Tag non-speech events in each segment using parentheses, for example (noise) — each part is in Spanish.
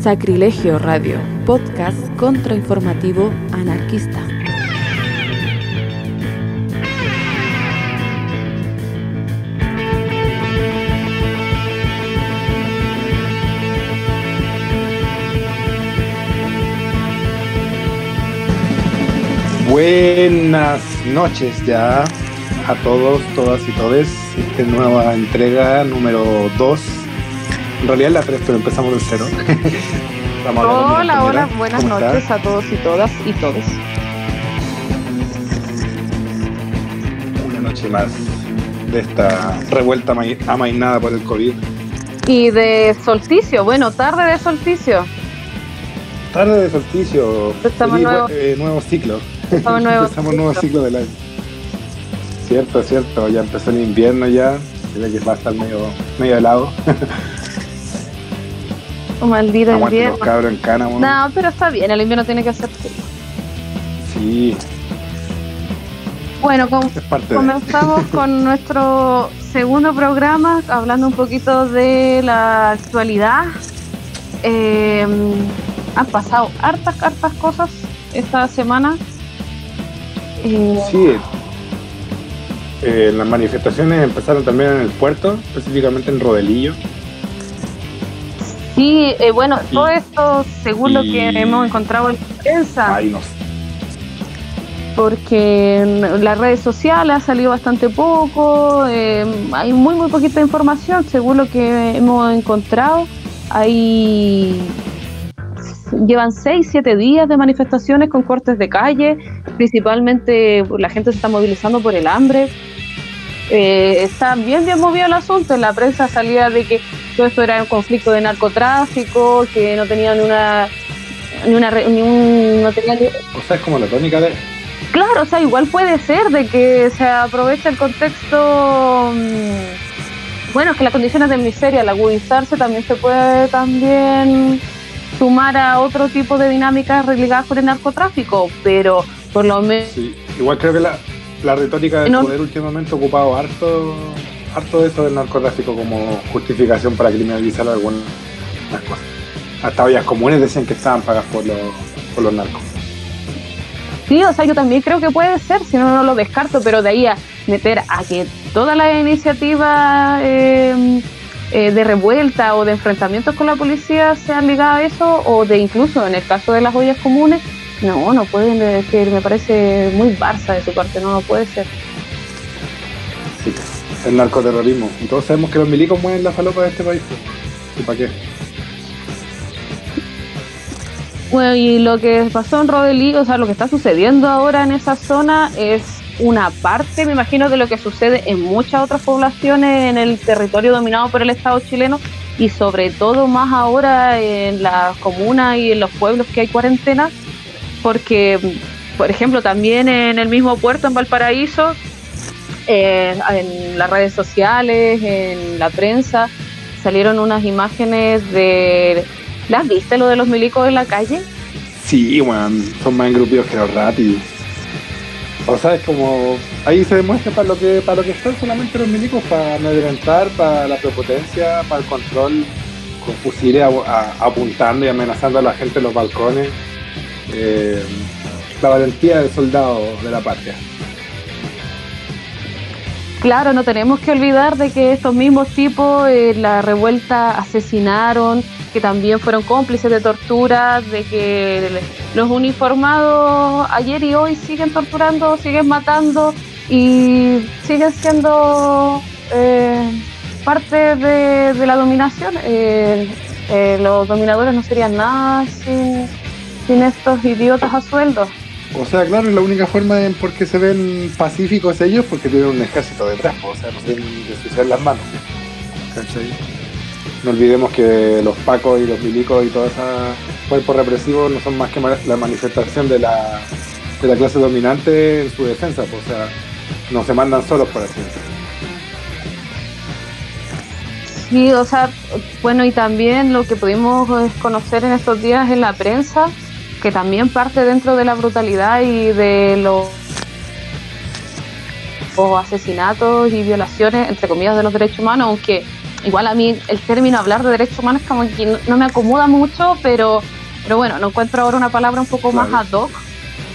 Sacrilegio Radio, podcast contrainformativo anarquista. Buenas noches ya a todos, todas y todes. Esta nueva entrega número 2. En realidad la 3, pero empezamos de cero. (laughs) hola, hola, buenas noches a todos y todas y todos. Una noche más de esta revuelta amainada por el COVID. Y de solsticio, bueno, tarde de solsticio. Tarde de solsticio. Estamos nuevo. Eh, nuevo ciclo. Estamos (laughs) nuevo, Estamos nuevo ciclo del año. Cierto, cierto, ya empezó el invierno ya, que va a estar medio, medio helado. (laughs) Oh, maldito invierno. Los cabros en cana, No, pero está bien, el invierno tiene que ser frío. Sí. Bueno, comenzamos (laughs) con nuestro segundo programa, hablando un poquito de la actualidad. Eh, han pasado hartas, hartas cosas esta semana. Sí, eh, las manifestaciones empezaron también en el puerto, específicamente en Rodelillo. Sí, eh, bueno, todo esto según lo que hemos encontrado en prensa. Ay, no Porque en las redes sociales ha salido bastante poco, eh, hay muy, muy poquita información según lo que hemos encontrado. Hay llevan 6, 7 días de manifestaciones con cortes de calle, principalmente la gente se está movilizando por el hambre. Eh, está bien, bien movido el asunto, en la prensa salía de que todo esto era un conflicto de narcotráfico, que no tenían una... Ni una ni un, no tenía O sea, es como la tónica de... Claro, o sea, igual puede ser de que se aproveche el contexto... Mm, bueno, que las condiciones de miseria al agudizarse también se puede también sumar a otro tipo de dinámicas ligadas por el narcotráfico, pero por lo menos... Sí. Igual creo que la, la retórica del poder últimamente ha ocupado harto, harto de eso del narcotráfico como justificación para criminalizar algunas cosas. Hasta ollas comunes decían que estaban pagadas por los, por los narcos. Sí, o sea, yo también creo que puede ser, si no, no lo descarto, pero de ahí a meter a que toda la iniciativa... Eh, eh, de revuelta o de enfrentamientos con la policía sean ligadas a eso, o de incluso en el caso de las ollas comunes, no, no pueden decir, me parece muy barça de su parte, no, no puede ser. Sí, el narcoterrorismo. Y todos sabemos que los milicos mueven la falopa de este país. ¿Y para qué? Bueno, y lo que pasó en Rodelí, o sea, lo que está sucediendo ahora en esa zona es una parte, me imagino, de lo que sucede en muchas otras poblaciones en el territorio dominado por el Estado chileno y sobre todo más ahora en las comunas y en los pueblos que hay cuarentena, porque, por ejemplo, también en el mismo puerto, en Valparaíso, eh, en las redes sociales, en la prensa, salieron unas imágenes de... ¿Las viste lo de los milicos en la calle? Sí, bueno, son más engrupidos que los rápidos. O sea, es como. Ahí se demuestra para lo que para lo que están solamente los milicos, para amedrentar, para la prepotencia, para el control, con fusiles apuntando y amenazando a la gente en los balcones. Eh, la valentía del soldado de la patria. Claro, no tenemos que olvidar de que estos mismos tipos en eh, la revuelta asesinaron, que también fueron cómplices de torturas, de que los uniformados ayer y hoy siguen torturando, siguen matando y siguen siendo eh, parte de, la dominación. Los dominadores no serían nada sin, sin estos idiotas a sueldo. O sea, claro, la única forma en por qué se ven pacíficos ellos porque tienen un ejército detrás, o sea, no tienen de las manos. No olvidemos que los pacos y los milicos y todo ese cuerpo represivo no son más que la manifestación de la, de la clase dominante en su defensa, o sea, no se mandan solos por así Sí, o sea, bueno, y también lo que pudimos conocer en estos días en la prensa que también parte dentro de la brutalidad y de los, asesinatos y violaciones, entre comillas, de los derechos humanos, aunque igual a mí el término hablar de derechos humanos como que no, me acomoda mucho, pero, pero bueno, no encuentro ahora una palabra un poco más ad hoc,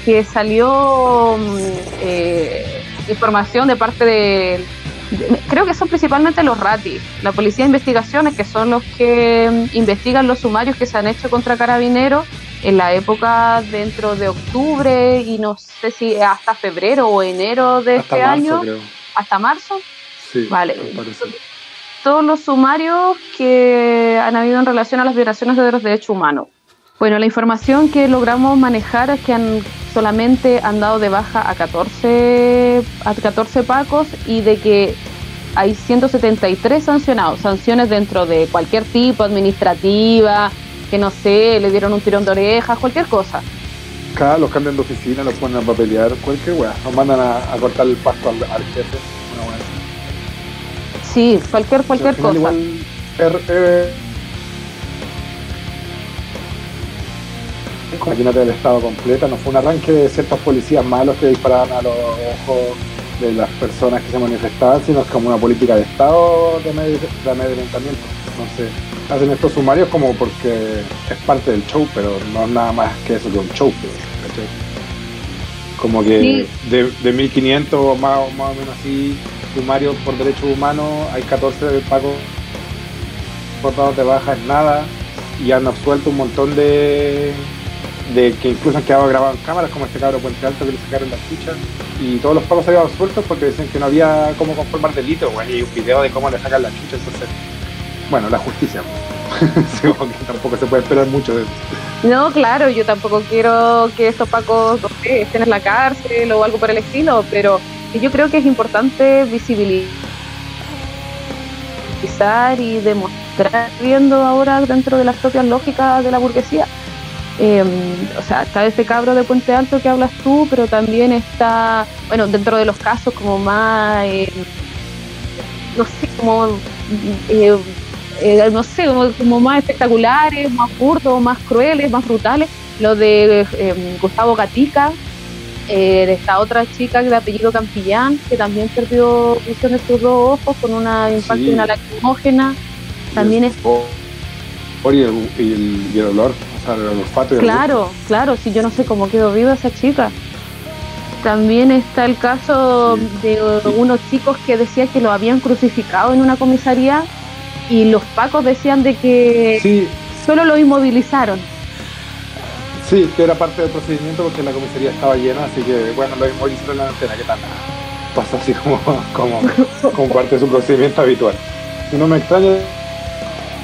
que salió mm, eh, información de parte de, creo que son principalmente los RATI, la Policía de Investigaciones, que son los que mm, investigan los sumarios que se han hecho contra carabineros en la época dentro de octubre y no sé si hasta febrero o enero de este año, hasta marzo. Sí, vale. Todos los sumarios que han habido en relación a las violaciones de los derechos humanos. Bueno, la información que logramos manejar es que han, solamente han dado de baja a 14, a 14 pacos y de que hay 173 sancionados, sanciones dentro de cualquier tipo, administrativa, que no sé, le dieron un tirón de orejas, cualquier cosa. Cada los cambian de oficina, los ponen a papelear, cualquier weá, nos mandan a, cortar el pasto al, jefe, una Sí, cualquier, cualquier cosa. Igual, er, eh, imagínate el estado completa, no fue un arranque de ciertos policías malos que disparaban a los ojos de las personas que se manifestaban, sino es como una política de estado de, amedrentamiento. No sé, hacen estos sumarios como porque es parte del show, pero no es nada más que eso que un show. Como que de, de 1500 más, más o menos así sumarios por derechos humanos, hay 14 pagos portados de baja es nada y han absuelto un montón de de que incluso han quedado grabados en cámaras, como este cabro Puente Alto que le sacaron las fichas, y todos los pagos habían sueltos porque dicen que no había cómo conformar delito, bueno, y un video de cómo le sacan las fichas, entonces, bueno, la justicia, (laughs) tampoco se puede esperar mucho de eso. No, claro, yo tampoco quiero que estos pacos estén en la cárcel o algo por el estilo, pero yo creo que es importante visibilizar y demostrar viendo ahora dentro de las propias lógicas de la burguesía Em, o sea, está ese cabro de Puente Alto que hablas tú, pero también está, bueno, dentro de los casos como más, eh, no sé, como, eh, eh, no sé, como, más espectaculares, más burdos, más crueles, más brutales, lo de em, Gustavo Gatica, de esta otra chica de apellido Campillán, que también perdió visión de sus dos ojos con una impacto de una lacrimógena, también es... Y el, y el olor Claro, claro, si yo no sé cómo quedó viva esa chica. También está el caso de unos chicos que decían que lo habían crucificado en una comisaría y los pacos decían de que solo lo inmovilizaron. Sí, que era parte del procedimiento porque la comisaría estaba llena, así que bueno, lo inmovilizaron en la antena, ¿qué tal? Pasa así como, como, como parte de su procedimiento habitual. Y no me extraña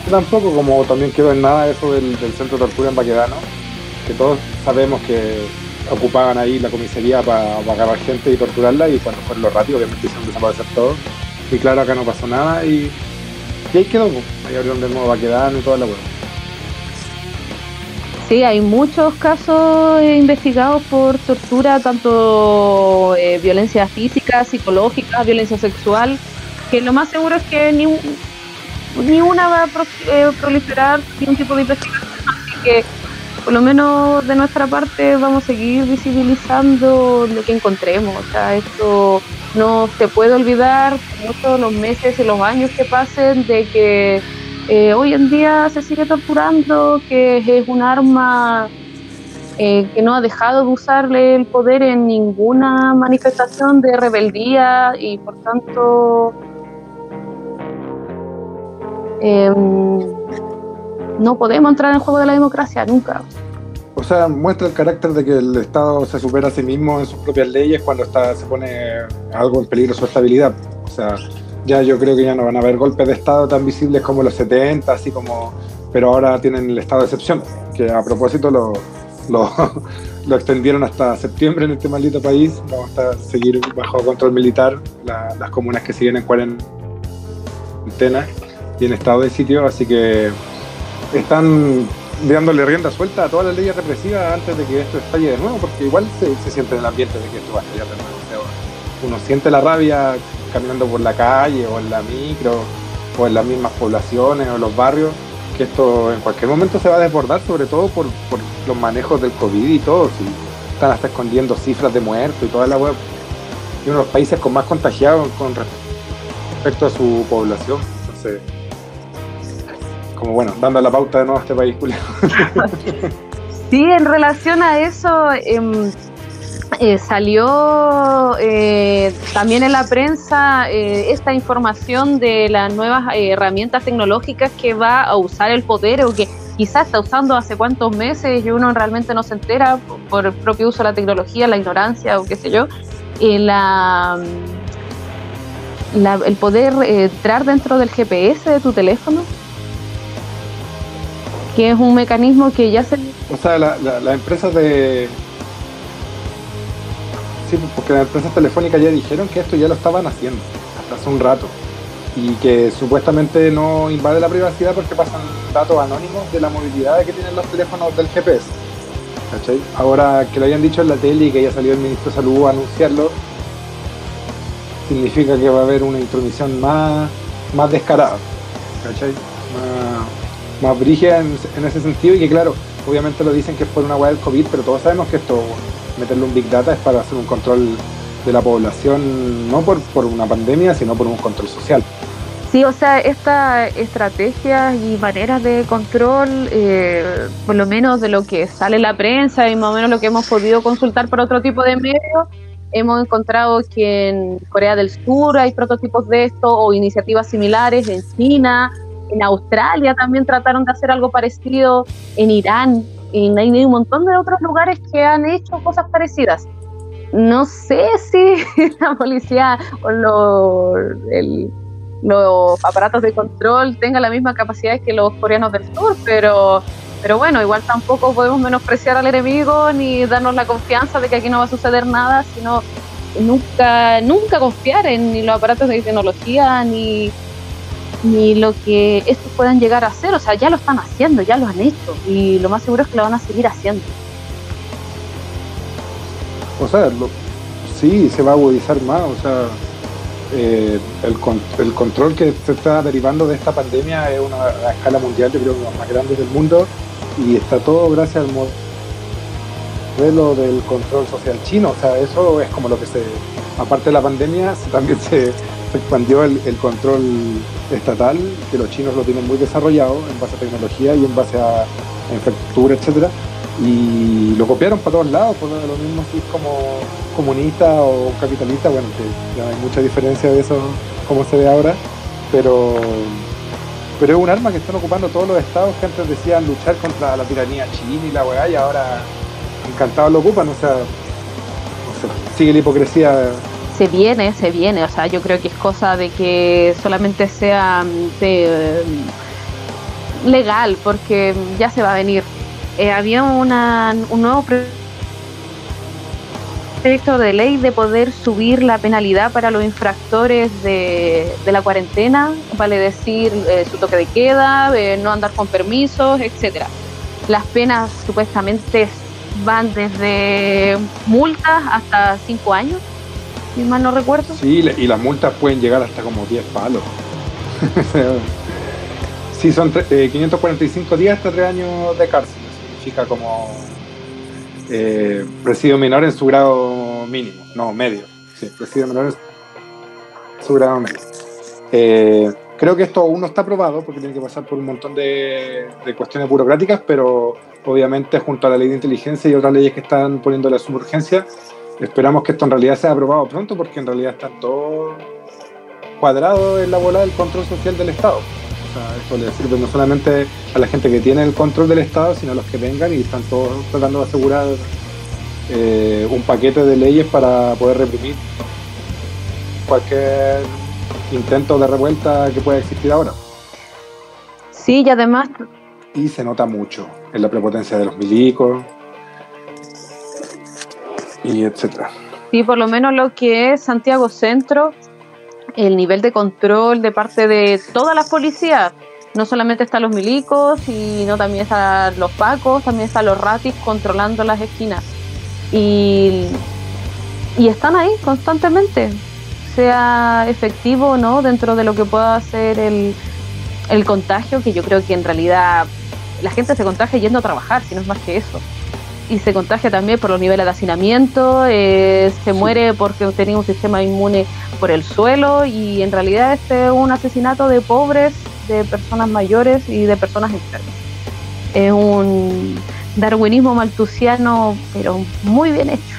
tampoco, como también quedó en nada eso del, centro de tortura en Baquedano, que todos sabemos que ocupaban ahí la comisaría para agarrar gente y torturarla y cuando fueron los ratios obviamente hicieron desaparecer todo. Y claro, acá no pasó nada y, ahí quedó, pues. ahí abrieron de nuevo Baquedano y toda la hueá. Sí, hay muchos casos investigados por tortura, tanto eh, violencia física, psicológica, violencia sexual, que lo más seguro es que ni, ni una va a eh, proliferar ningún tipo de investigación, así que por lo menos de nuestra parte vamos a seguir visibilizando lo que encontremos. O sea, esto no se puede olvidar, todos los meses y los años que pasen, de que eh, hoy en día se sigue torturando, que es un arma eh, que no ha dejado de usarle el poder en ninguna manifestación de rebeldía y por tanto Em, no podemos entrar en el juego de la democracia nunca. O sea, muestra el carácter de que el Estado se supera a sí mismo en sus propias leyes cuando está, se pone algo en peligro su estabilidad. O sea, ya yo creo que ya no van a haber golpes de Estado tan visibles como los 70, así como, pero ahora tienen el estado de excepción, que a propósito lo, lo, (laughs) lo extendieron hasta septiembre en este maldito país. Vamos a seguir bajo control militar las comunas que siguen en cuarentena en estado de sitio, así que están dándole rienda suelta a todas las leyes represivas antes de que esto estalle de nuevo, porque igual se, siente en el ambiente de que esto va a estallar de nuevo. uno siente la rabia caminando por la calle o en la micro o en las mismas poblaciones o los barrios, que esto en cualquier momento se va a desbordar, sobre todo por, los manejos del COVID y todo. Si están hasta escondiendo cifras de muertos y toda la web. Y uno de los países con más contagiados con respecto a su población. Entonces, como bueno, dando la pauta de nuevo a este país, Julio. (laughs) sí, en relación a eso, em, eh, salió eh, también en la prensa eh, esta información de las nuevas herramientas tecnológicas que va a usar el poder o que quizás está usando hace cuántos meses y uno realmente no se entera por el propio uso de la tecnología, la ignorancia o qué sé yo. la, el poder entrar dentro del GPS de tu teléfono, que es un mecanismo que ya se... O sea, las empresas de Sí, porque las empresas telefónicas ya dijeron que esto ya lo estaban haciendo hasta hace un rato y que supuestamente no invade la privacidad porque pasan datos anónimos de la movilidad que tienen los teléfonos del GPS. Ahora que lo hayan dicho en la tele y que haya salido el ministro de Salud a anunciarlo, significa que va a haber una intromisión más, más descarada, Más, más brígida en, ese sentido y que claro, obviamente lo dicen que es por una hueá del COVID, pero todos sabemos que esto meterle un Big Data es para hacer un control de la población, no por, por una pandemia, sino por un control social. Sí, o sea, estas estrategias y maneras de control, eh, por lo menos de lo que sale en la prensa y más o menos lo que hemos podido consultar por otro tipo de medios, hemos encontrado que en Corea del Sur hay prototipos de esto o iniciativas similares, en China, en Australia también trataron de hacer algo parecido, en Irán y hay un montón de otros lugares que han hecho cosas parecidas. No sé si (laughs) la policía o los aparatos de control tengan la misma capacidad que los coreanos del sur, pero, pero bueno, igual tampoco podemos menospreciar al enemigo ni darnos la confianza de que aquí no va a suceder nada, sino nunca, nunca confiar en ni los aparatos de tecnología ni ni lo que estos puedan llegar a hacer. O sea, ya lo están haciendo, ya lo han hecho y lo más seguro es que lo van a seguir haciendo. O sea, sí, se va a agudizar más. O sea, eh, el, control que se está derivando de esta pandemia es una a escala mundial, yo creo que más grande del mundo y está todo gracias al modelo del control social chino. O sea, eso es como lo que se, aparte de la pandemia, (laughs) también se, se expandió el, control estatal, que los chinos lo tienen muy desarrollado en base a tecnología y en base a, infraestructura, etcétera, y lo copiaron para todos lados, por lo mismo si es como comunista o capitalista, bueno, que ya hay mucha diferencia de eso como se ve ahora, pero pero es un arma que están ocupando todos los estados que antes decían luchar contra la tiranía china y la weá, y ahora encantados lo ocupan, o sea, sigue la hipocresía se viene, se viene. O sea, yo creo que es cosa de que solamente sea mm, legal, porque ya se va a venir. Eh, había una, un nuevo proyecto de ley de poder subir la penalidad para los infractores de, la cuarentena, vale decir eh, su toque de queda, eh, no andar con permisos, etcétera. Las penas supuestamente van desde multas hasta cinco años si mal no recuerdo. Sí, y las multas pueden llegar hasta como 10 palos. (laughs) sí, son 545 eh, días hasta 3 años de cárcel. Significa como eh, presidio menor en su grado mínimo, no, medio. Sí, presidio menor en su grado medio. Eh, creo que esto aún no está aprobado porque tiene que pasar por un montón de, de, cuestiones burocráticas, pero obviamente junto a la ley de inteligencia y otras leyes que están poniendo la suburgencia, Esperamos que esto en realidad sea aprobado pronto porque en realidad está todo cuadrado en la bola del control social del Estado. O sea, esto le sirve no solamente a la gente que tiene el control del Estado, sino a los que vengan y están todos tratando de asegurar eh, un paquete de leyes para poder reprimir cualquier intento de revuelta que pueda existir ahora. Sí, y además... Y se nota mucho en la prepotencia de los milicos, y etcétera. Sí, por lo menos lo que es Santiago Centro, el nivel de control de parte de todas las policías, no solamente están los milicos, sino también están los pacos, también están los ratis controlando las esquinas. Y, y están ahí constantemente, sea efectivo o no, dentro de lo que pueda ser el, el contagio, que yo creo que en realidad la gente se contagia yendo a trabajar, si no es más que eso y se contagia también por los niveles de hacinamiento, eh, se muere porque tenía un sistema inmune por el suelo y en realidad este es un asesinato de pobres, de personas mayores y de personas enfermas. Es un darwinismo maltusiano, pero muy bien hecho.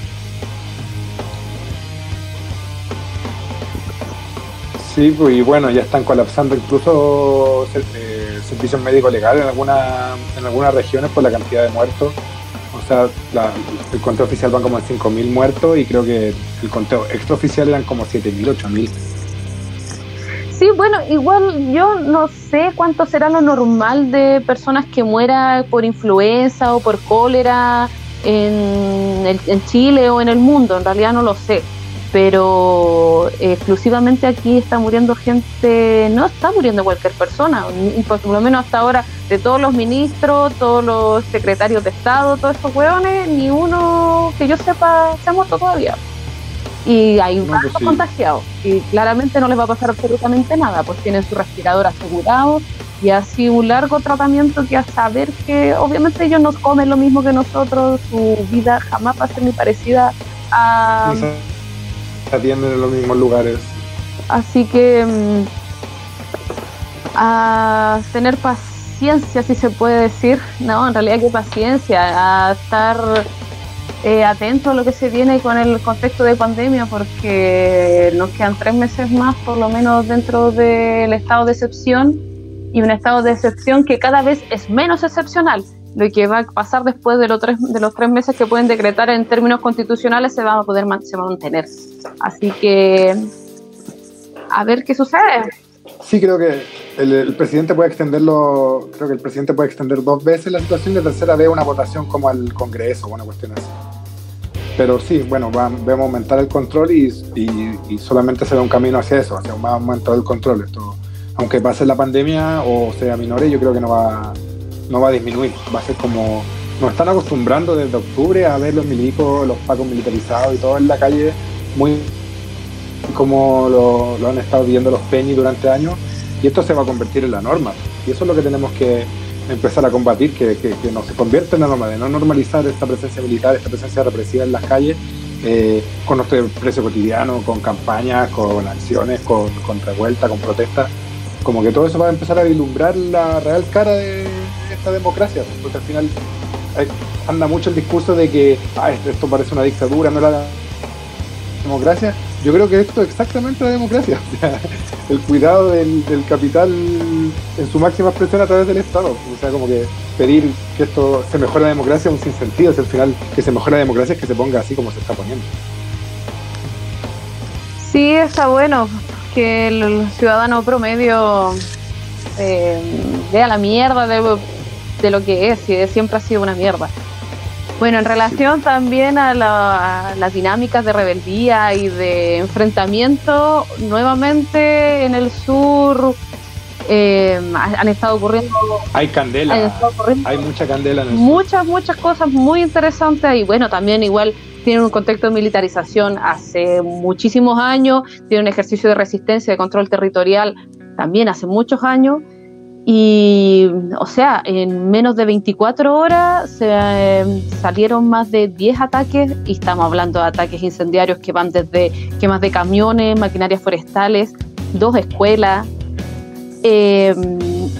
Sí, pues, y bueno, ya están colapsando incluso eh, servicios médicos legales en, alguna, en algunas regiones por la cantidad de muertos. O sea, el conteo oficial van como en 5.000 muertos y creo que el conteo extraoficial eran como 7.000, 8.000. Sí, bueno, igual yo no sé cuánto será lo normal de personas que mueran por influenza o por cólera en, en Chile o en el mundo, en realidad no lo sé pero exclusivamente aquí está muriendo gente, no está muriendo cualquier persona, por lo menos hasta ahora, de todos los ministros, todos los secretarios de Estado, todos estos hueones, ni uno que yo sepa se ha muerto todavía. Y hay un pues contagiados, y claramente no les va a pasar absolutamente nada, pues tienen su respirador asegurado y así un largo tratamiento que a saber que obviamente ellos nos comen lo mismo que nosotros, su vida jamás va a ser ni parecida a atienden en los mismos lugares. Así que mm, a tener paciencia, si se puede decir, no, en realidad que paciencia, a estar eh, atento a lo que se viene con el contexto de pandemia, porque nos quedan tres meses más, por lo menos dentro del estado de excepción, y un estado de excepción que cada vez es menos excepcional lo que va a pasar después de los tres, de los tres meses que pueden decretar en términos constitucionales se va a poder se va a mantener. Así que a ver qué sucede. Sí, creo que el, presidente puede extenderlo, creo que el presidente puede extender dos veces la situación y la tercera vez una votación como al Congreso una cuestión así. Pero sí, bueno, va, vamos a aumentar el control y, y, solamente será un camino hacia eso, hacia un aumento del control. Esto, aunque pase la pandemia o sea minore, yo creo que no va no va a disminuir, va a ser como nos están acostumbrando desde octubre a ver los milicos, los pacos militarizados y todo en la calle, muy como lo, han estado viendo los peñis durante años, y esto se va a convertir en la norma. Y eso es lo que tenemos que empezar a combatir, que, que, no se convierta en la norma, de no normalizar esta presencia militar, esta presencia represiva en las calles, eh, con nuestro precio cotidiano, con campañas, con acciones, con, con revuelta, con protestas. Como que todo eso va a empezar a vislumbrar la real cara de, esta democracia, porque al final eh, anda mucho el discurso de que ah, esto, parece una dictadura, no la democracia. Yo creo que esto es exactamente la democracia, (laughs) el cuidado del, capital en su máxima expresión a través del Estado. O sea, como que pedir que esto se mejore la democracia es un sinsentido, es el final que se mejore la democracia es que se ponga así como se está poniendo. Sí, está bueno que el ciudadano promedio eh, vea la mierda de de lo que es y siempre ha sido una mierda. Bueno, en relación también a, las dinámicas de rebeldía y de enfrentamiento, nuevamente en el sur eh, han estado ocurriendo. Hay candela, hay mucha candela. En muchas, muchas cosas muy interesantes y bueno, también igual tienen un contexto de militarización hace muchísimos años, tiene un ejercicio de resistencia, de control territorial también hace muchos años. Y, o sea, en menos de 24 horas se eh, salieron más de 10 ataques y estamos hablando de ataques incendiarios que van desde quemas de camiones, maquinarias forestales, dos escuelas. Eh,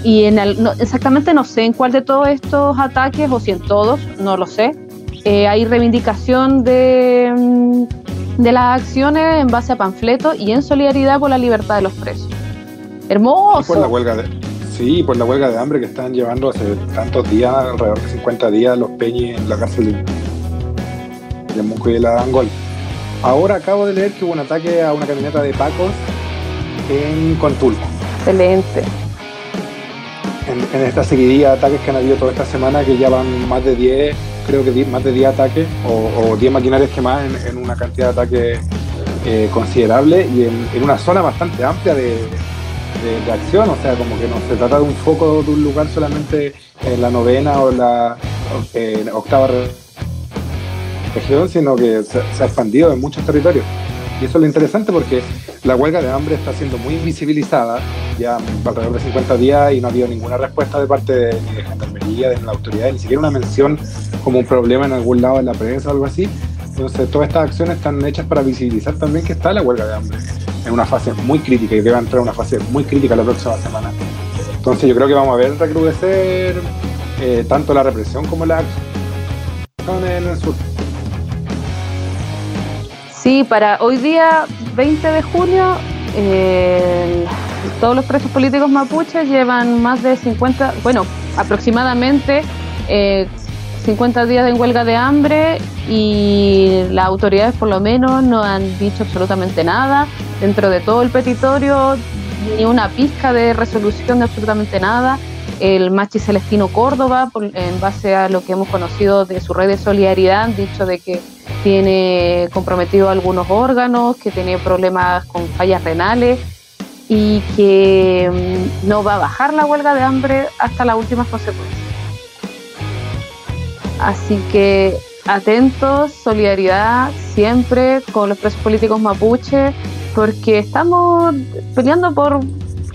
y en exactamente no sé en cuál de todos estos ataques o si en todos, no lo sé. Eh, hay reivindicación de, mm, de las acciones en base a panfletos y en solidaridad por la libertad de los presos. Hermoso. por la huelga de, Sí, por la huelga de hambre que están llevando hace tantos días, alrededor de 50 días, los peñis en la cárcel de Munco y de la Angol. Ahora acabo de leer que hubo un ataque a una camioneta de Pacos en Contulco. Excelente. En, esta seguidilla de ataques que han habido toda esta semana, que ya van más de 10, creo que más de 10 ataques, o, 10 maquinarias que más en, una cantidad de ataques eh, considerable y en, una zona bastante amplia de, de, acción, o sea, como que no se trata de un foco de un lugar solamente en la novena o la octava región, sino que se, ha expandido en muchos territorios. Y eso es lo interesante porque la huelga de hambre está siendo muy invisibilizada ya alrededor de 50 días y no ha habido ninguna respuesta de parte de, ni de Gendarmería, de la autoridad, ni siquiera una mención como un problema en algún lado en la prensa o algo así. Entonces, todas estas acciones están hechas para visibilizar también que está la huelga de hambre en una fase muy crítica y debe entrar en una fase muy crítica la próxima semana. Entonces yo creo que vamos a ver recrudecer eh, tanto la represión como la acción en el sur. Sí, para hoy día 20 de junio eh, todos los presos políticos mapuches llevan más de 50, bueno, aproximadamente 50 eh, días en huelga de hambre y las autoridades por lo menos no han dicho absolutamente nada. Dentro de todo el petitorio, ni una pizca de resolución de absolutamente nada. El Machi Celestino Córdoba, en base a lo que hemos conocido de su red de solidaridad, han dicho de que tiene comprometido algunos órganos, que tiene problemas con fallas renales y que mm, no va a bajar la huelga de hambre hasta las últimas consecuencias. Así que atentos, solidaridad siempre con los presos políticos mapuche, porque estamos peleando por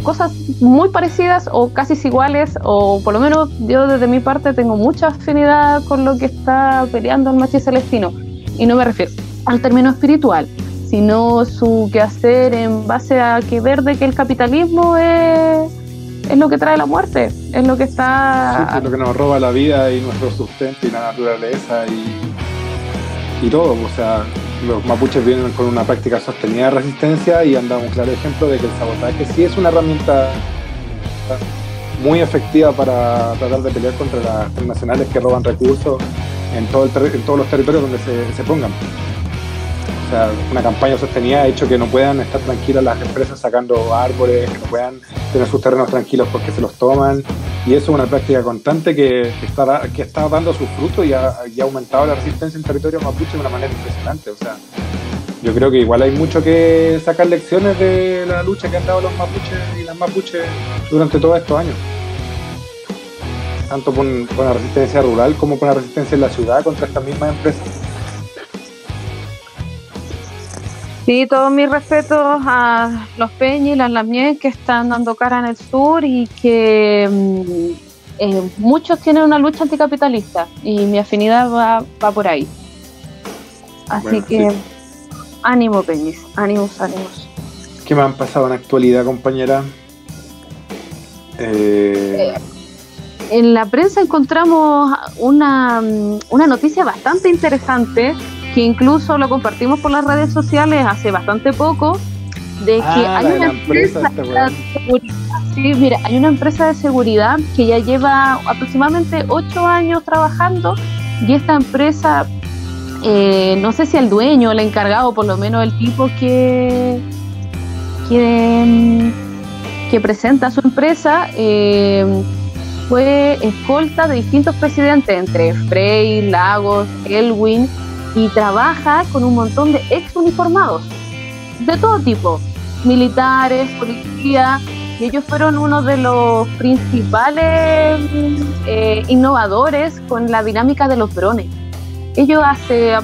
cosas muy parecidas o casi iguales, o por lo menos yo desde mi parte tengo mucha afinidad con lo que está peleando el machi celestino. Y no me refiero al término espiritual, sino su quehacer en base a que ver de que el capitalismo es, es lo que trae la muerte, es lo que está... es lo que nos roba la vida y nuestro sustento y la naturaleza y, y todo. O sea, los mapuches vienen con una práctica sostenida de resistencia y han dado un claro ejemplo de que el sabotaje sí es una herramienta muy efectiva para tratar de pelear contra las transnacionales que roban recursos en, todo en todos los territorios donde se pongan. Sea, una campaña sostenida ha hecho que no puedan estar tranquilas las empresas sacando árboles, que no puedan tener sus terrenos tranquilos porque se los toman. Y eso es una práctica constante que, está, dando sus frutos y ha, aumentado la resistencia en territorio mapuche de una manera impresionante. O sea, yo creo que igual hay mucho que sacar lecciones de la lucha que han dado los mapuches y las mapuches durante todos estos años. Tanto con la resistencia rural como con la resistencia en la ciudad contra estas mismas empresas. Sí, todos mis respetos a los Peñi y las Lamien que están dando cara en el sur y que mm, eh, muchos tienen una lucha anticapitalista y mi afinidad va, por ahí. Así que ánimo, Peñis, ánimos, ánimos. ¿Qué me han pasado en actualidad, compañera? Eh, eh, en la prensa encontramos una, mm, una noticia bastante interesante que incluso lo compartimos por las redes sociales hace bastante poco, de que ah, hay una empresa, de seguridad. Sí, mira, hay una empresa de seguridad que ya lleva aproximadamente ocho años trabajando y esta empresa, eh, no sé si el dueño, el encargado, por lo menos el tipo que, que, que presenta su empresa, eh, fue escolta de distintos presidentes, entre Frey, Lagos, Elwin, y trabaja con un montón de ex uniformados de todo tipo, militares, policía, y ellos fueron uno de los principales eh, innovadores con la dinámica de los drones. Ellos hace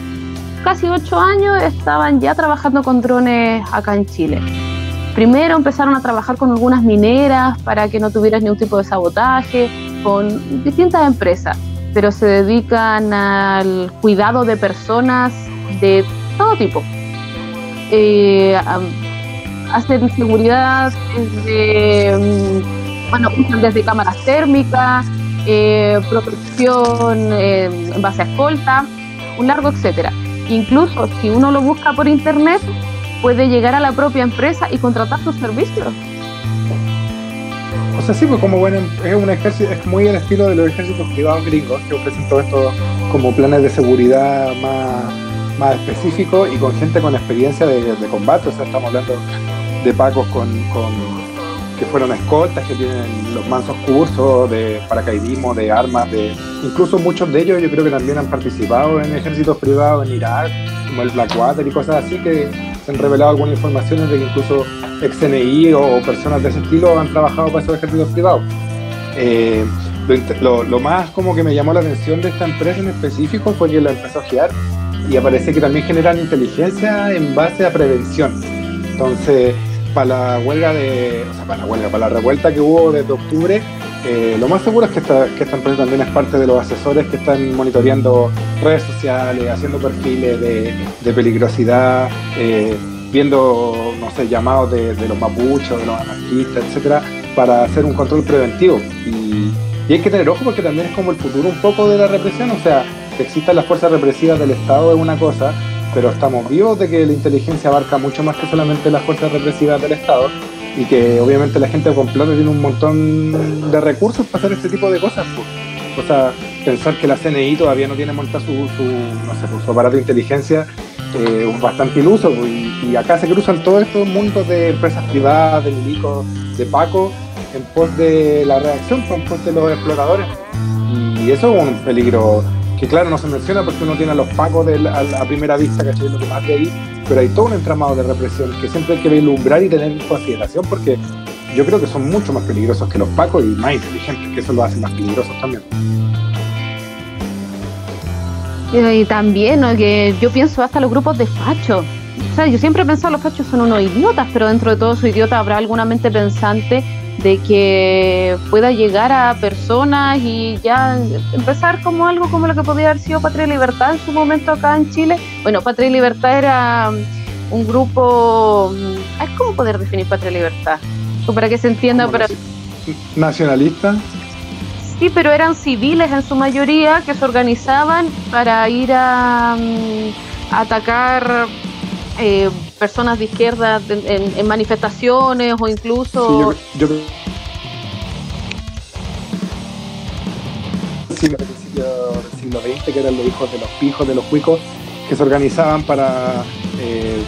casi ocho años estaban ya trabajando con drones acá en Chile. Primero empezaron a trabajar con algunas mineras para que no tuvieran ningún tipo de sabotaje, con distintas empresas pero se dedican al cuidado de personas de todo tipo. Eh, hacen seguridad desde, mm, bueno, desde cámaras térmicas, eh, protección eh, en base a escolta, un largo etcétera. Incluso si uno lo busca por internet, puede llegar a la propia empresa y contratar sus servicios. O sea, sí, pues como bueno, es un ejército, es muy el estilo de los ejércitos privados gringos que ofrecen todo esto como planes de seguridad más, más específicos y con gente con experiencia de, combate. O sea, estamos hablando de pacos con, que fueron escoltas, que tienen los mansos cursos de paracaidismo, de armas, de incluso muchos de ellos yo creo que también han participado en ejércitos privados en Irak, como el Blackwater y cosas así que se han revelado algunas informaciones de que incluso ex CNI o, personas de ese estilo han trabajado para esos ejércitos privados. Eh, lo, más como que me llamó la atención de esta empresa en específico fue que la empezó a girar y aparece que también generan inteligencia en base a prevención. Entonces, para la huelga de, o sea, para la huelga, para la revuelta que hubo desde octubre, eh, lo más seguro es que esta, que esta empresa también es parte de los asesores que están monitoreando redes sociales, haciendo perfiles de, de peligrosidad, eh, viendo, no sé, llamados de, los mapuches, de los anarquistas, etcétera, para hacer un control preventivo. Y, y hay que tener ojo porque también es como el futuro un poco de la represión, o sea, que existan las fuerzas represivas del Estado es una cosa, pero estamos vivos de que la inteligencia abarca mucho más que solamente las fuerzas represivas del Estado y que obviamente la gente con plata tiene un montón de recursos para hacer este tipo de cosas. Pues. O sea, pensar que la CNI todavía no tiene montado su, su, no sé, pues, su aparato de inteligencia eh, bastante iluso pues, y, acá se cruzan todos estos mundos de empresas privadas, de milicos, de Paco, en pos de la reacción, en pos de los explotadores. Y eso es un peligro que claro no se menciona porque uno tiene a los pacos de la, a, primera vista, ¿cachai? Lo que más de ahí, pero hay todo un entramado de represión que siempre hay que vislumbrar y tener en consideración porque yo creo que son mucho más peligrosos que los pacos y más inteligentes, que eso lo hace más peligrosos también. Y también, ¿no? que yo pienso hasta los grupos de fachos. O sea, yo siempre he pensado los fachos son unos idiotas, pero dentro de todo su idiota habrá alguna mente pensante de que pueda llegar a personas y ya empezar como algo como lo que podía haber sido Patria y Libertad en su momento acá en Chile. Bueno, Patria y Libertad era un grupo... ¿Cómo poder definir Patria y Libertad? Para que se entienda, pero... ¿Nacionalista? Sí, pero eran civiles en su mayoría que se organizaban para ir a, a atacar eh, personas de izquierda en, en, manifestaciones o incluso... Sí, yo, yo... Sí, al principio del siglo XX, que eran los hijos de los pijos, de los cuicos, que se organizaban para eh,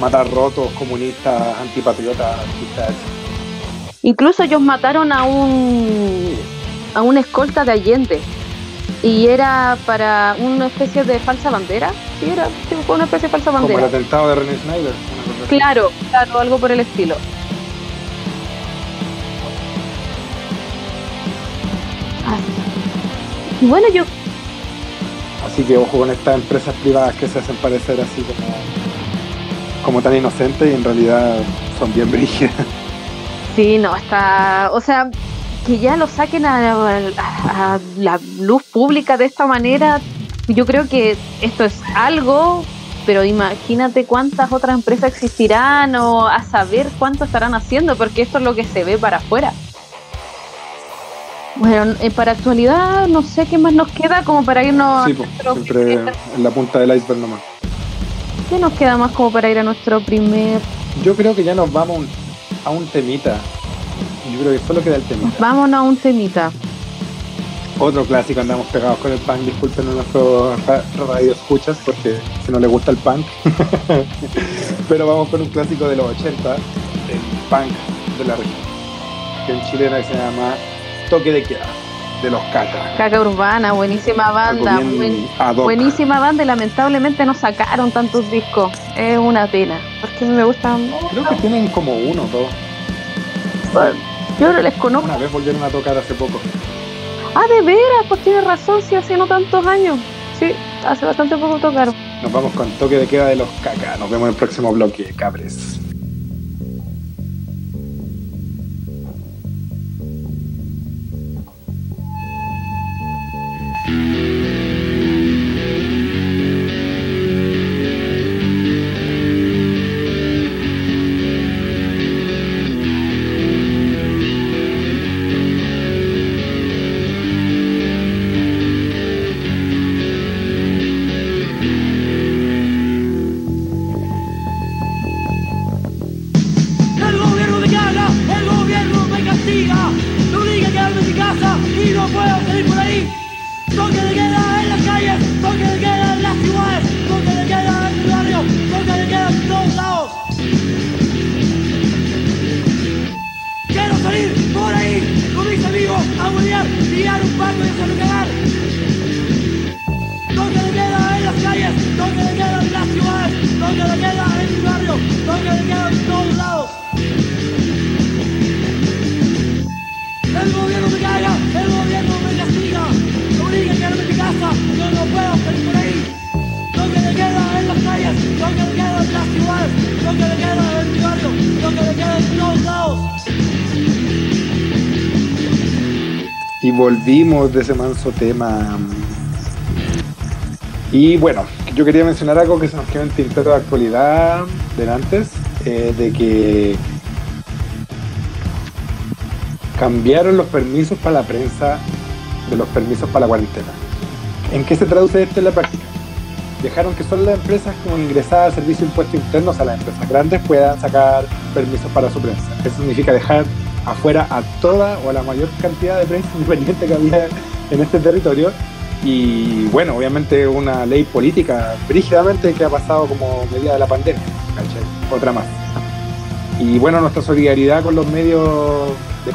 matar rotos, comunistas, antipatriotas, antistas. Incluso ellos mataron a un a una escolta de Allende y era para una especie de falsa bandera. Sí, era sí, fue una especie de falsa bandera. Como el atentado de René Schneider. Claro, claro, algo por el estilo. Así. Bueno, yo. Así que ojo con estas empresas privadas que se hacen parecer así como, como tan inocentes y en realidad son bien brígidas. Sí, no, está. O sea, que ya lo saquen a, a, a, la luz pública de esta manera, yo creo que esto es algo, pero imagínate cuántas otras empresas existirán o a saber cuánto estarán haciendo, porque esto es lo que se ve para afuera. Bueno, eh, para actualidad no sé qué más nos queda como para irnos sí, a nuestro siempre en la punta del iceberg nomás. ¿Qué nos queda más como para ir a nuestro primer? Yo creo que ya nos vamos a un temita. Yo creo que solo queda el temita. Vámonos a un temita. Otro clásico, andamos pegados con el punk, disculpen a nuestros radio escuchas porque si no les gusta el punk. (laughs) Pero vamos con un clásico de los 80, el punk de la región, que en chilena se llama Toque de Queda, de los Caca. Caca Urbana, buenísima banda. Buen, buenísima banda y lamentablemente no sacaron tantos discos. Es una pena, porque me gustan. Creo que tienen como uno o dos. Yo no les conozco. Una vez volvieron a tocar hace poco. Ah, de veras, pues tiene razón, sí, hace no tantos años. Sí, hace bastante poco tocaron. Nos vamos con toque de queda de los caca. Nos vemos en el próximo bloque, cabres. Volvimos de ese manso tema. Y bueno, yo quería mencionar algo que se nos quedó en tintero de actualidad de antes, eh, de que cambiaron los permisos para la prensa de los permisos para la cuarentena. ¿En qué se traduce esto en la práctica? Dejaron que solo las empresas como ingresadas a servicios de impuestos internos a las empresas grandes puedan sacar permisos para su prensa. Eso significa dejar afuera a toda o a la mayor cantidad de prensa independiente que había en este territorio. Y bueno, obviamente una ley política brígidamente que ha pasado como medida de la pandemia, otra más. Y bueno, nuestra solidaridad con los medios de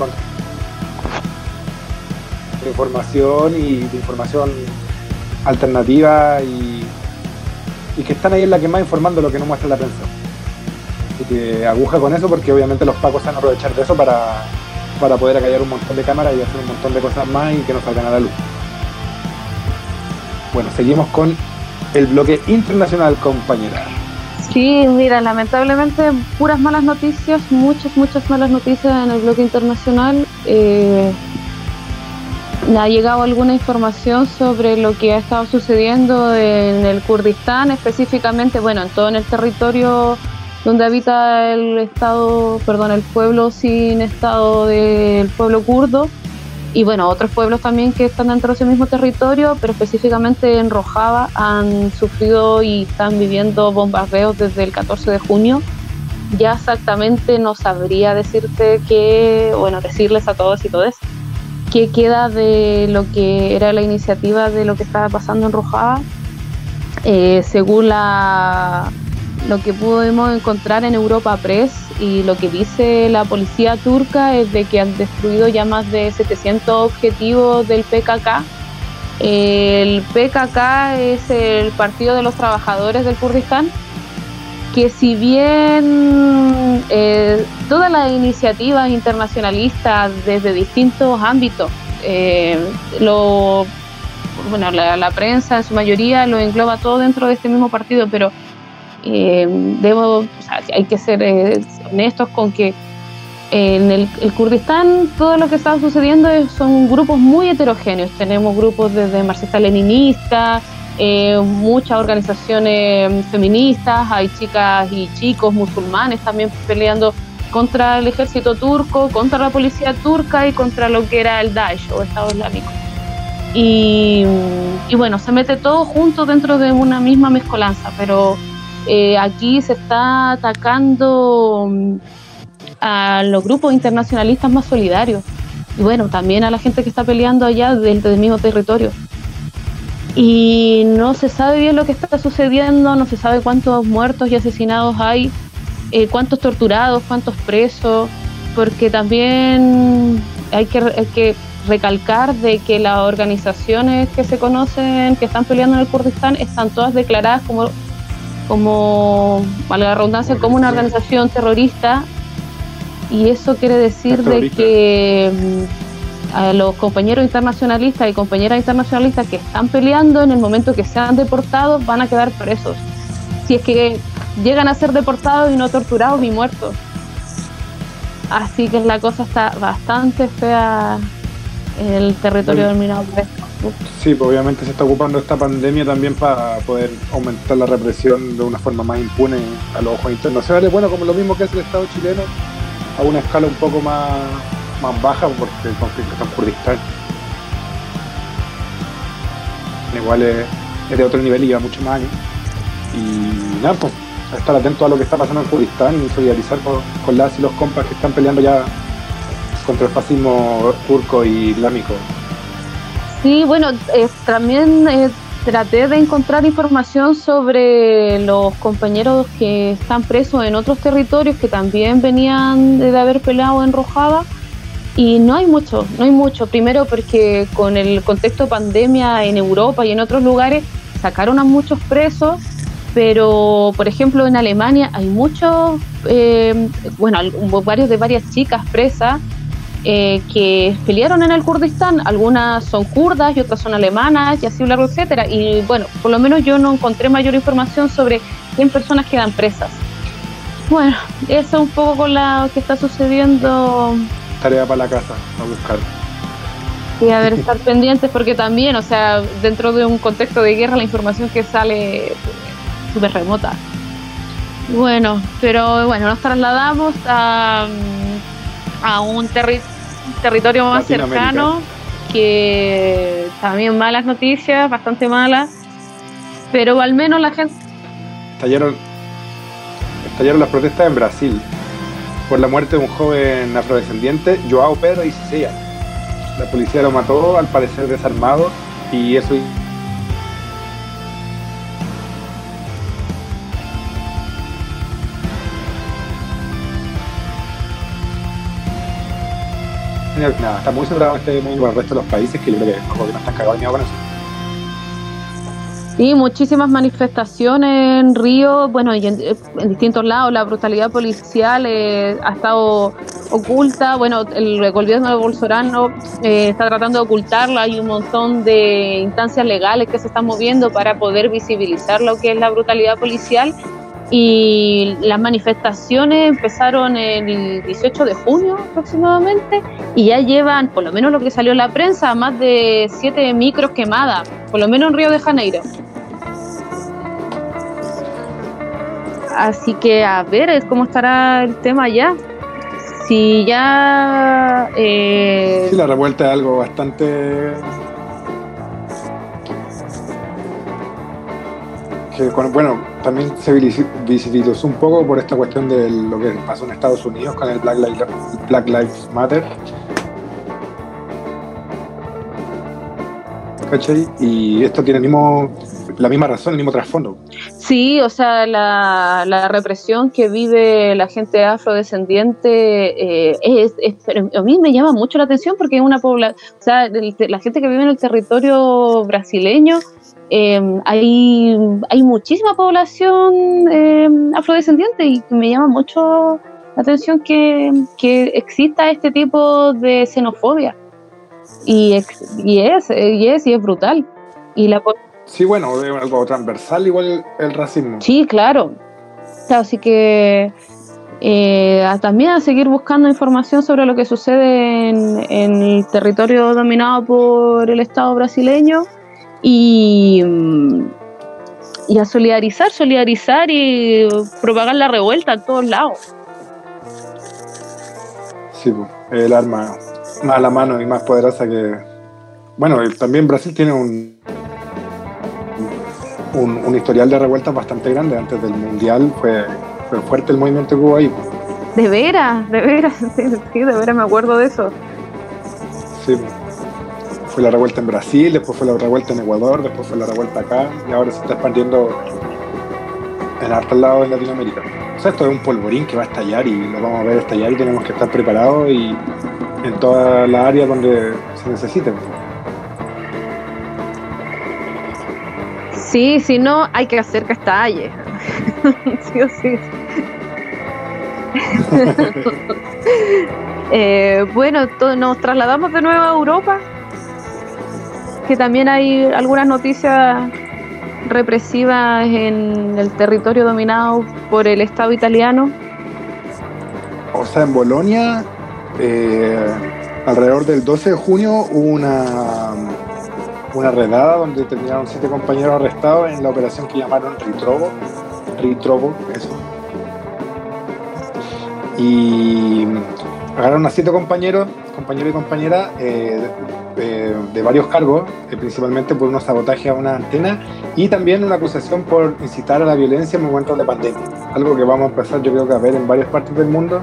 de información y de información alternativa y, y que están ahí en la que más informando lo que no muestra la prensa. Así que aguja con eso porque obviamente los pacos se van a aprovechar de eso para, para poder acallar un montón de cámaras y hacer un montón de cosas más y que nos salgan a la luz. Bueno, seguimos con el bloque internacional, compañera. Sí, mira, lamentablemente puras malas noticias, muchas, muchas malas noticias en el bloque internacional. Eh, ha llegado alguna información sobre lo que ha estado sucediendo en el Kurdistán, específicamente, bueno, en todo en el territorio donde habita el estado, perdón, el pueblo sin estado del pueblo kurdo y bueno, otros pueblos también que están dentro de ese mismo territorio, pero específicamente en Rojava han sufrido y están viviendo bombardeos desde el 14 de junio. Ya exactamente no sabría decirte qué, bueno, decirles a todos y todas qué queda de lo que era la iniciativa de lo que estaba pasando en Rojava. Eh, según la, lo que pudimos encontrar en Europa Press y lo que dice la policía turca es de que han destruido ya más de 700 objetivos del PKK. El PKK es el Partido de los Trabajadores del Kurdistán, que si bien eh, todas las iniciativas internacionalistas desde distintos ámbitos, eh, bueno, la, prensa en su mayoría lo engloba todo dentro de este mismo partido, pero eh, debo, hay que ser eh, honestos con que en el, Kurdistán todo lo que está sucediendo son grupos muy heterogéneos. Tenemos grupos desde marxistas-leninistas, eh, muchas organizaciones feministas, hay chicas y chicos musulmanes también peleando contra el ejército turco, contra la policía turca y contra lo que era el Daesh o Estado Islámico. Y bueno, se mete todo junto dentro de una misma mezcolanza, pero eh, aquí se está atacando mm, a los grupos internacionalistas más solidarios y bueno, también a la gente que está peleando allá del, mismo territorio. Y no se sabe bien lo que está sucediendo, no se sabe cuántos muertos y asesinados hay, eh, cuántos torturados, cuántos presos, porque también hay que, hay que recalcar de que las organizaciones que se conocen, que están peleando en el Kurdistán, están todas declaradas como como, valga la redundancia, como una organización terrorista y eso quiere decir de que mm, a los compañeros internacionalistas y compañeras internacionalistas que están peleando en el momento que sean deportados van a quedar presos. Si es que llegan a ser deportados y no torturados ni muertos. Así que la cosa está bastante fea en el territorio dominado Sí, pues obviamente se está ocupando esta pandemia también para poder aumentar la represión de una forma más impune a los ojos internacionales. Bueno, como lo mismo que hace el Estado chileno, a una escala un poco más, más baja, porque el conflicto está en Kurdistán. Igual es, de otro nivel y lleva mucho más años. Y nada, pues estar atento a lo que está pasando en Kurdistán y solidarizar con las y los compas que están peleando ya contra el fascismo turco y islámico. Sí, bueno, eh, también eh, traté de encontrar información sobre los compañeros que están presos en otros territorios que también venían de haber peleado en Rojava y no hay mucho, no hay mucho. Primero porque con el contexto pandemia en Europa y en otros lugares sacaron a muchos presos, pero por ejemplo en Alemania hay muchos, eh, bueno, varios de varias chicas presas eh, que pelearon en el Kurdistán, algunas son kurdas y otras son alemanas y así largo, etcétera. Y bueno, por lo menos yo no encontré mayor información sobre 100 personas quedan presas. Bueno, eso es un poco con lo que está sucediendo. Tarea para la casa, a buscar. Y a ver, estar pendientes porque también, o sea, dentro de un contexto de guerra, la información que sale súper remota. Bueno, pero bueno, nos trasladamos a, a un territorio territorio más cercano, que también malas noticias, bastante malas, pero al menos la gente... Estallaron, estallaron las protestas en Brasil por la muerte de un joven afrodescendiente, Joao Pedro, 16 años. La policía lo mató, al parecer desarmado, y eso está muy cerrado este mundo con el resto de los países que yo creo que los están cagados con eso. Sí, muchísimas manifestaciones en Río, bueno, y en, distintos lados. La brutalidad policial eh, ha estado oculta. Bueno, el gobierno de Bolsonaro eh, está tratando de ocultarla. Hay un montón de instancias legales que se están moviendo para poder visibilizar lo que es la brutalidad policial y las manifestaciones empezaron el 18 de junio aproximadamente y ya llevan, por lo menos lo que salió en la prensa, más de siete micros quemadas, por lo menos en Río de Janeiro. Así que a ver cómo estará el tema ya. Si ya... Eh... Sí, la revuelta es algo bastante bueno, también se visibilizó un poco por esta cuestión de lo que pasó en Estados Unidos con el Black Lives, Matter. Y esto tiene el mismo, la misma razón, el mismo trasfondo. Sí, o sea, la, represión que vive la gente afrodescendiente eh, es, a mí me llama mucho la atención porque es una población, o sea, la gente que vive en el territorio brasileño Em, hay, hay muchísima población em, afrodescendiente y me llama mucho la atención que, exista este tipo de xenofobia. Y, y, es, y es, y es brutal. Y la, sí, bueno, es algo transversal igual el racismo. Sí, claro. Así que eh, también a seguir buscando información sobre lo que sucede en, en el territorio dominado por el Estado brasileño y, y a solidarizar, solidarizar y propagar la revuelta a todos lados. Sí, el arma más a la mano y más poderosa que... Bueno, también Brasil tiene un, un, historial de revueltas bastante grande. Antes del Mundial fue, fue fuerte el movimiento que hubo ahí. De veras, de veras, (laughs) sí, de veras me acuerdo de eso. Sí, fue la revuelta en Brasil, después fue la revuelta en Ecuador, después fue la revuelta acá y ahora se está expandiendo en hartos lados de Latinoamérica. O sea, esto es un polvorín que va a estallar y lo vamos a ver estallar y tenemos que estar preparados y en todas las áreas donde se necesiten. Sí, si no, hay que hacer que estalle. (laughs) sí o sí. (laughs) (laughs) Eh, bueno, nos trasladamos de nuevo a Europa que también hay algunas noticias represivas en el territorio dominado por el Estado italiano. O sea, en Bolonia, eh, alrededor del 12 de junio hubo una, una redada donde terminaron siete compañeros arrestados en la operación que llamaron Ritrovo. Ritrovo, eso. Y agarraron a siete compañeros, compañeros y compañeras, eh, de, varios cargos, eh, principalmente por unos sabotaje a una antena y también una acusación por incitar a la violencia en momentos de pandemia. Algo que vamos a empezar yo creo que a ver en varias partes del mundo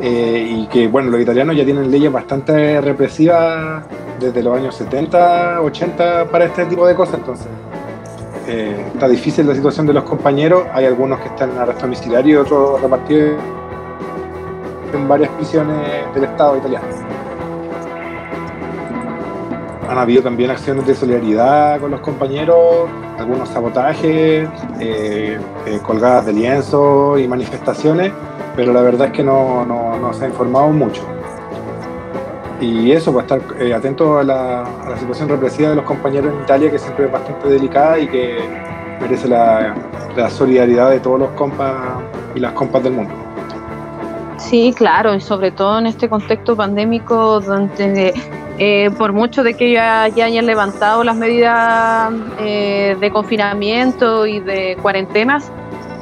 eh, y que bueno, los italianos ya tienen leyes bastante represivas desde los años 70, 80 para este tipo de cosas, entonces eh, está difícil la situación de los compañeros, hay algunos que están en arresto domiciliario y otros repartidos en varias prisiones del Estado italiano han habido también acciones de solidaridad con los compañeros, algunos sabotajes, eh, eh, colgadas de lienzo y manifestaciones, pero la verdad es que no, se ha informado mucho. Y eso, para pues, estar eh, atento a la, situación represiva de los compañeros en Italia, que siempre es bastante delicada y que merece la, la solidaridad de todos los compas y las compas del mundo. Sí, claro, y sobre todo en este contexto pandémico donde eh, por mucho de que ya, hayan levantado las medidas eh, de confinamiento y de cuarentenas,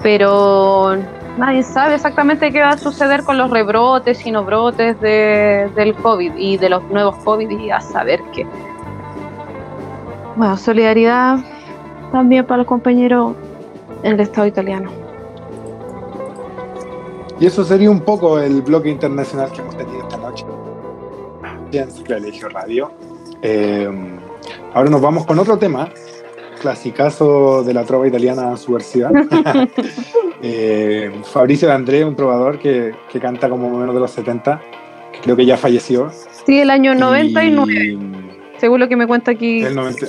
pero nadie sabe exactamente qué va a suceder con los rebrotes y no brotes de, del COVID y de los nuevos COVID y a saber qué. Bueno, solidaridad también para los compañeros en el Estado italiano. Y eso sería un poco el bloque internacional que hemos tenido esta noche en Colegio Radio. Eh, ahora nos vamos con otro tema, clasicazo de la trova italiana subversiva. (laughs) eh, Fabricio de André, un trovador que, que, canta como menos de los 70, que creo que ya falleció. Sí, el año 99, y, según lo que me cuenta aquí. El 90.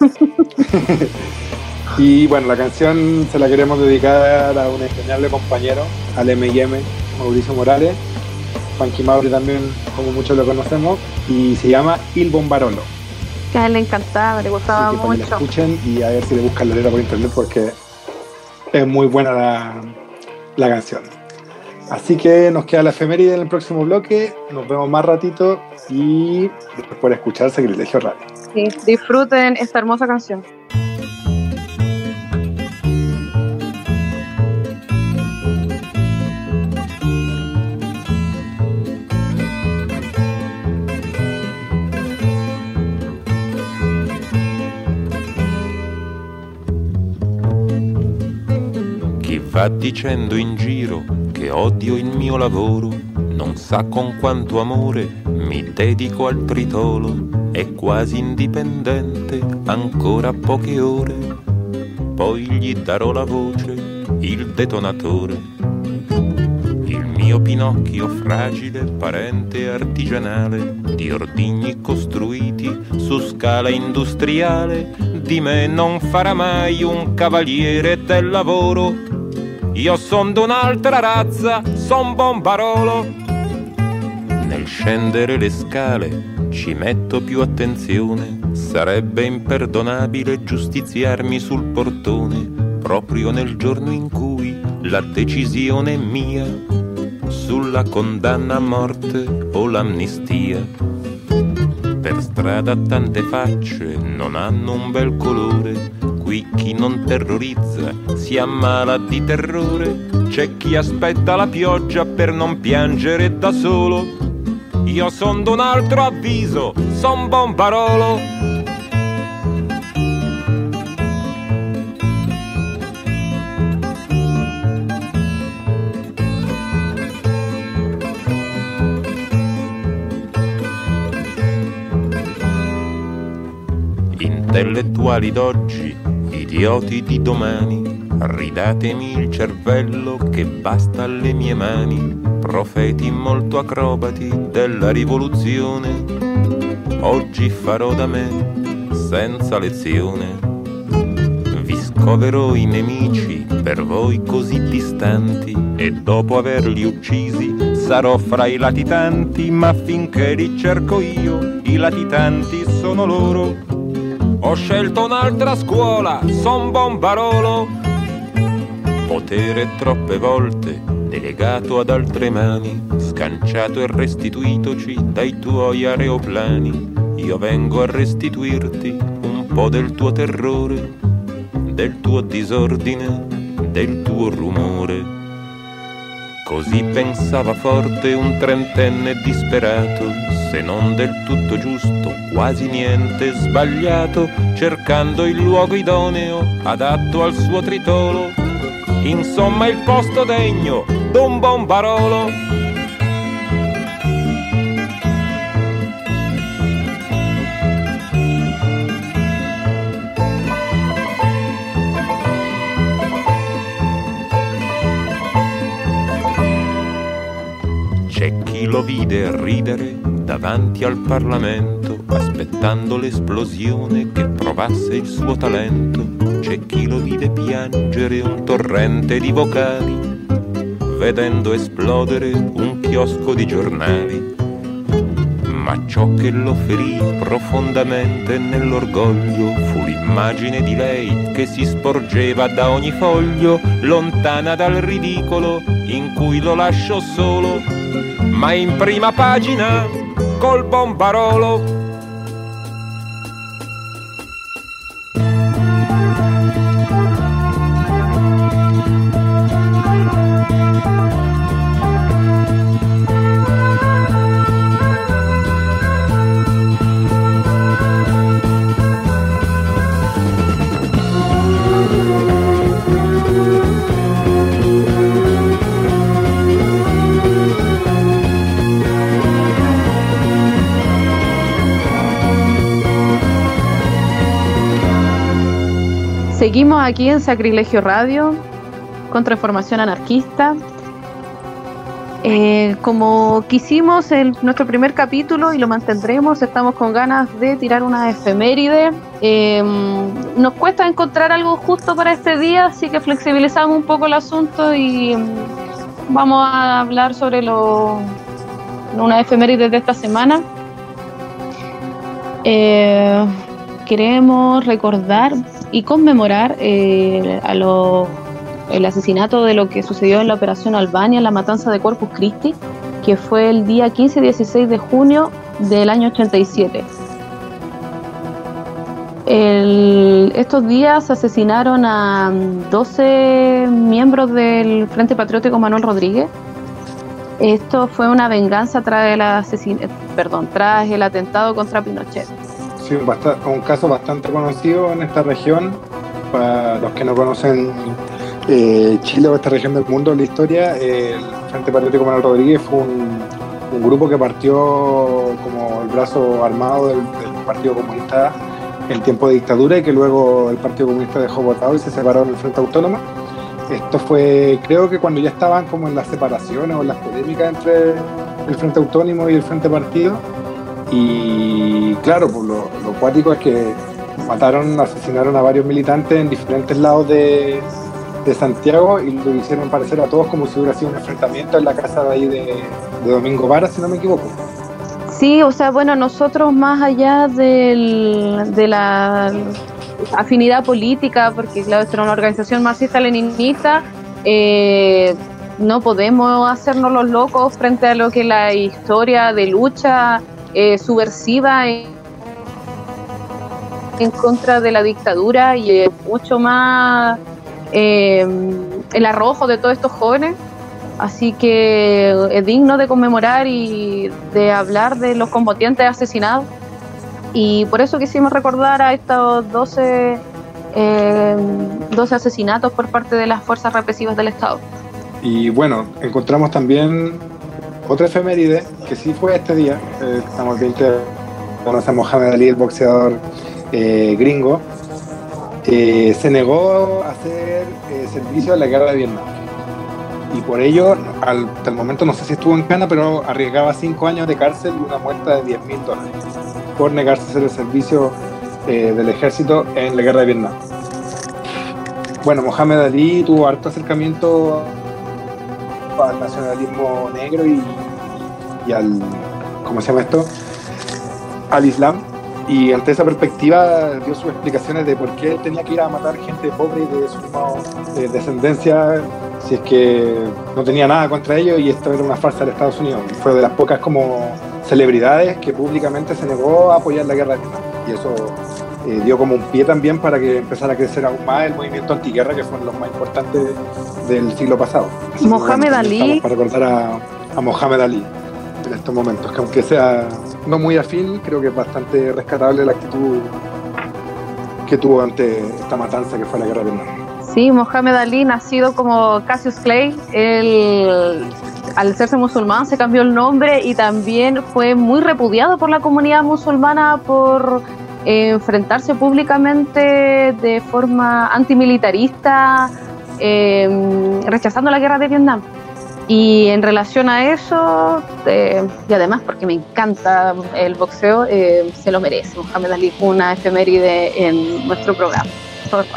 (laughs) y bueno, la canción se la queremos dedicar a un entrañable compañero, al M&M, Mauricio Morales, Funky Mauri también, como muchos lo conocemos, y se llama Il Bombarolo. Que a él le encantaba, le gustaba Así que mucho. Que la escuchen y a ver si le buscan la letra por internet porque es muy buena la, la canción. Así que nos queda la efeméride en el próximo bloque. Nos vemos más ratito y después por escuchar Sacrilegio Radio. Sí, disfruten esta hermosa canción. Va dicendo in giro che odio il mio lavoro, non sa con quanto amore mi dedico al tritolo, è quasi indipendente, ancora poche ore, poi gli darò la voce, il detonatore. Il mio Pinocchio fragile, parente artigianale, di ordigni costruiti su scala industriale, di me non farà mai un cavaliere del lavoro. Io son d'un'altra razza, son bombarolo. Nel scendere le scale ci metto più attenzione, sarebbe imperdonabile giustiziarmi sul portone, proprio nel giorno in cui la decisione è mia sulla condanna a morte o l'amnistia. Per strada tante facce non hanno un bel colore, qui chi non terrorizza si ammala di terrore, c'è chi aspetta la pioggia per non piangere da solo. Io son d'un altro avviso, son bombarolo. Intellettuali d'oggi, idioti di domani, ridatemi il cervello che basta alle mie mani, profeti molto acrobati della rivoluzione. Oggi farò da me, senza lezione. Vi scoverò i nemici per voi così distanti e dopo averli uccisi sarò fra i latitanti, ma finché li cerco io, i latitanti sono loro. Ho scelto un'altra scuola, son bombarolo. Potere troppe volte delegato ad altre mani, scanciato e restituitoci dai tuoi aeroplani. Io vengo a restituirti un po' del tuo terrore, del tuo disordine, del tuo rumore. Così pensava forte un trentenne disperato, se non del tutto giusto, quasi niente sbagliato, cercando il luogo idoneo, adatto al suo tritolo. Insomma il posto degno d'un bombarolo. Lo vide ridere davanti al Parlamento, aspettando l'esplosione che provasse il suo talento. C'è chi lo vide piangere un torrente di vocali, vedendo esplodere un chiosco di giornali. Ma ciò che lo ferì profondamente nell'orgoglio fu l'immagine di lei che si sporgeva da ogni foglio, lontana dal ridicolo in cui lo lascio solo, ma in prima pagina col bombarolo. Seguimos aquí en Sacrilegio Radio, contra información anarquista. Eh, como quisimos en nuestro primer capítulo y lo mantendremos, estamos con ganas de tirar una efeméride. Em, nos cuesta encontrar algo justo para este día, así que flexibilizamos un poco el asunto y em, vamos a hablar sobre lo, una efeméride de esta semana. Eh, queremos recordar y conmemorar eh, el asesinato de lo que sucedió en la Operación Albania, la matanza de Corpus Christi, que fue el día 15 y 16 de junio del año 87. estos días asesinaron a 12 miembros del Frente Patriótico Manuel Rodríguez. Esto fue una venganza tras el, perdón, tras el atentado contra Pinochet. Sí, un, caso bastante conocido en esta región. Para los que no conocen eh, Chile o esta región del mundo, la historia, el Frente Patriótico Manuel Rodríguez fue un, grupo que partió como el brazo armado del, Partido Comunista en tiempo de dictadura y que luego el Partido Comunista dejó votado y se separó del Frente Autónomo. Esto fue, creo que cuando ya estaban como en las separaciones o en las polémicas entre el Frente Autónomo y el Frente Partido. Y claro, pues lo, lo cuático es que mataron, asesinaron a varios militantes en diferentes lados de, de Santiago y lo hicieron parecer a todos como si hubiera sido un enfrentamiento en la casa de ahí de, Domingo Vara, si no me equivoco. Sí, o sea, bueno, nosotros más allá del, de la afinidad política, porque claro, es una organización marxista-leninista, eh, no podemos hacernos los locos frente a lo que la historia de lucha eh, subversiva en, contra de la dictadura y es mucho más eh, el arrojo de todos estos jóvenes. Así que es digno de conmemorar y de hablar de los combatientes asesinados. Y por eso quisimos recordar a estos 12, 12 eh, asesinatos por parte de las fuerzas represivas del Estado. Y bueno, encontramos también otra efeméride que sí fue este día. Eh, estamos bien que conocemos a Mohamed Ali, el boxeador gringo, eh, se negó a hacer eh, servicio en la guerra de Vietnam. Y por ello, al, hasta el momento no sé si estuvo en cana, pero arriesgaba cinco años de cárcel y una muestra de 10 mil dólares por negarse a hacer el servicio eh, del ejército en la guerra de Vietnam. Bueno, Mohamed Ali tuvo harto acercamiento al nacionalismo negro y, al, ¿cómo se llama esto? Al Islam y ante esa perspectiva dio sus explicaciones de por qué tenía que ir a matar gente pobre de su descendencia si es que no tenía nada contra ellos y esto era una farsa de Estados Unidos. Fue de las pocas como celebridades que públicamente se negó a apoyar la guerra de Vietnam. Y eso eh, dio como un pie también para que empezara a crecer aún más el movimiento antiguerra, que fueron los más importantes del siglo pasado. Mohamed Ali. Para recordar a, a Mohamed Ali en estos momentos, que aunque sea no muy afín, creo que es bastante rescatable la actitud que tuvo ante esta matanza que fue la guerra de Vietnam. Sí, Mohamed Ali, nacido como Cassius Clay, él, al serse musulmán se cambió el nombre y también fue muy repudiado por la comunidad musulmana por enfrentarse públicamente de forma antimilitarista, eh, rechazando la guerra de Vietnam. Y en relación a eso, eh, y además porque me encanta el boxeo, eh, se lo merece Mohamed Ali una efeméride en nuestro programa. (laughs)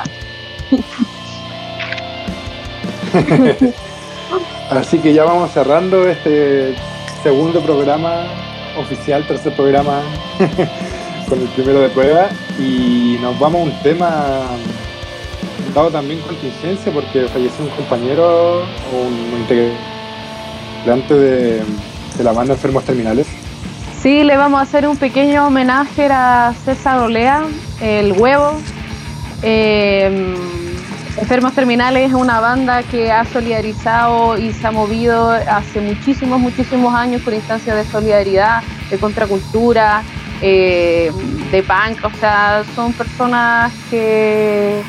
Así que ya vamos cerrando este segundo programa oficial, tercer programa (laughs) con el primero de prueba y nos vamos a un tema dado también contingencia porque falleció un compañero o un integrante delante de, la banda Enfermos Terminales. Sí, le vamos a hacer un pequeño homenaje a César Olea, el huevo. Eh, Enfermos Terminales es una banda que ha solidarizado y se ha movido hace muchísimos, muchísimos años por instancias de solidaridad, de contracultura, eh, de punk. O sea, son personas que,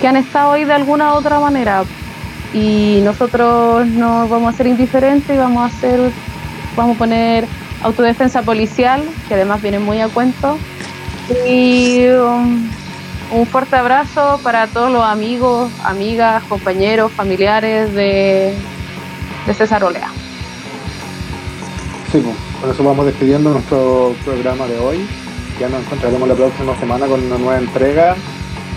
que han estado ahí de alguna u otra manera y nosotros no vamos a ser indiferentes y vamos a hacer, vamos a poner autodefensa policial, que además viene muy a cuento, y, um, un fuerte abrazo para todos los amigos, amigas, compañeros, familiares de, de César Olea. Sí, pues, con eso vamos despidiendo nuestro programa de hoy. Ya nos encontraremos la próxima semana con una nueva entrega.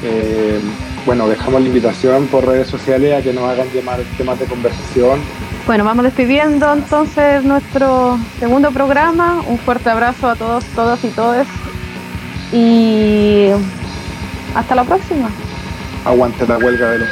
Eh, bueno, dejamos la invitación por redes sociales a que nos hagan llamar temas de conversación. Bueno, vamos despidiendo entonces nuestro segundo programa. Un fuerte abrazo a todos, todas y todos. Y hasta la próxima. Aguante la huelga de los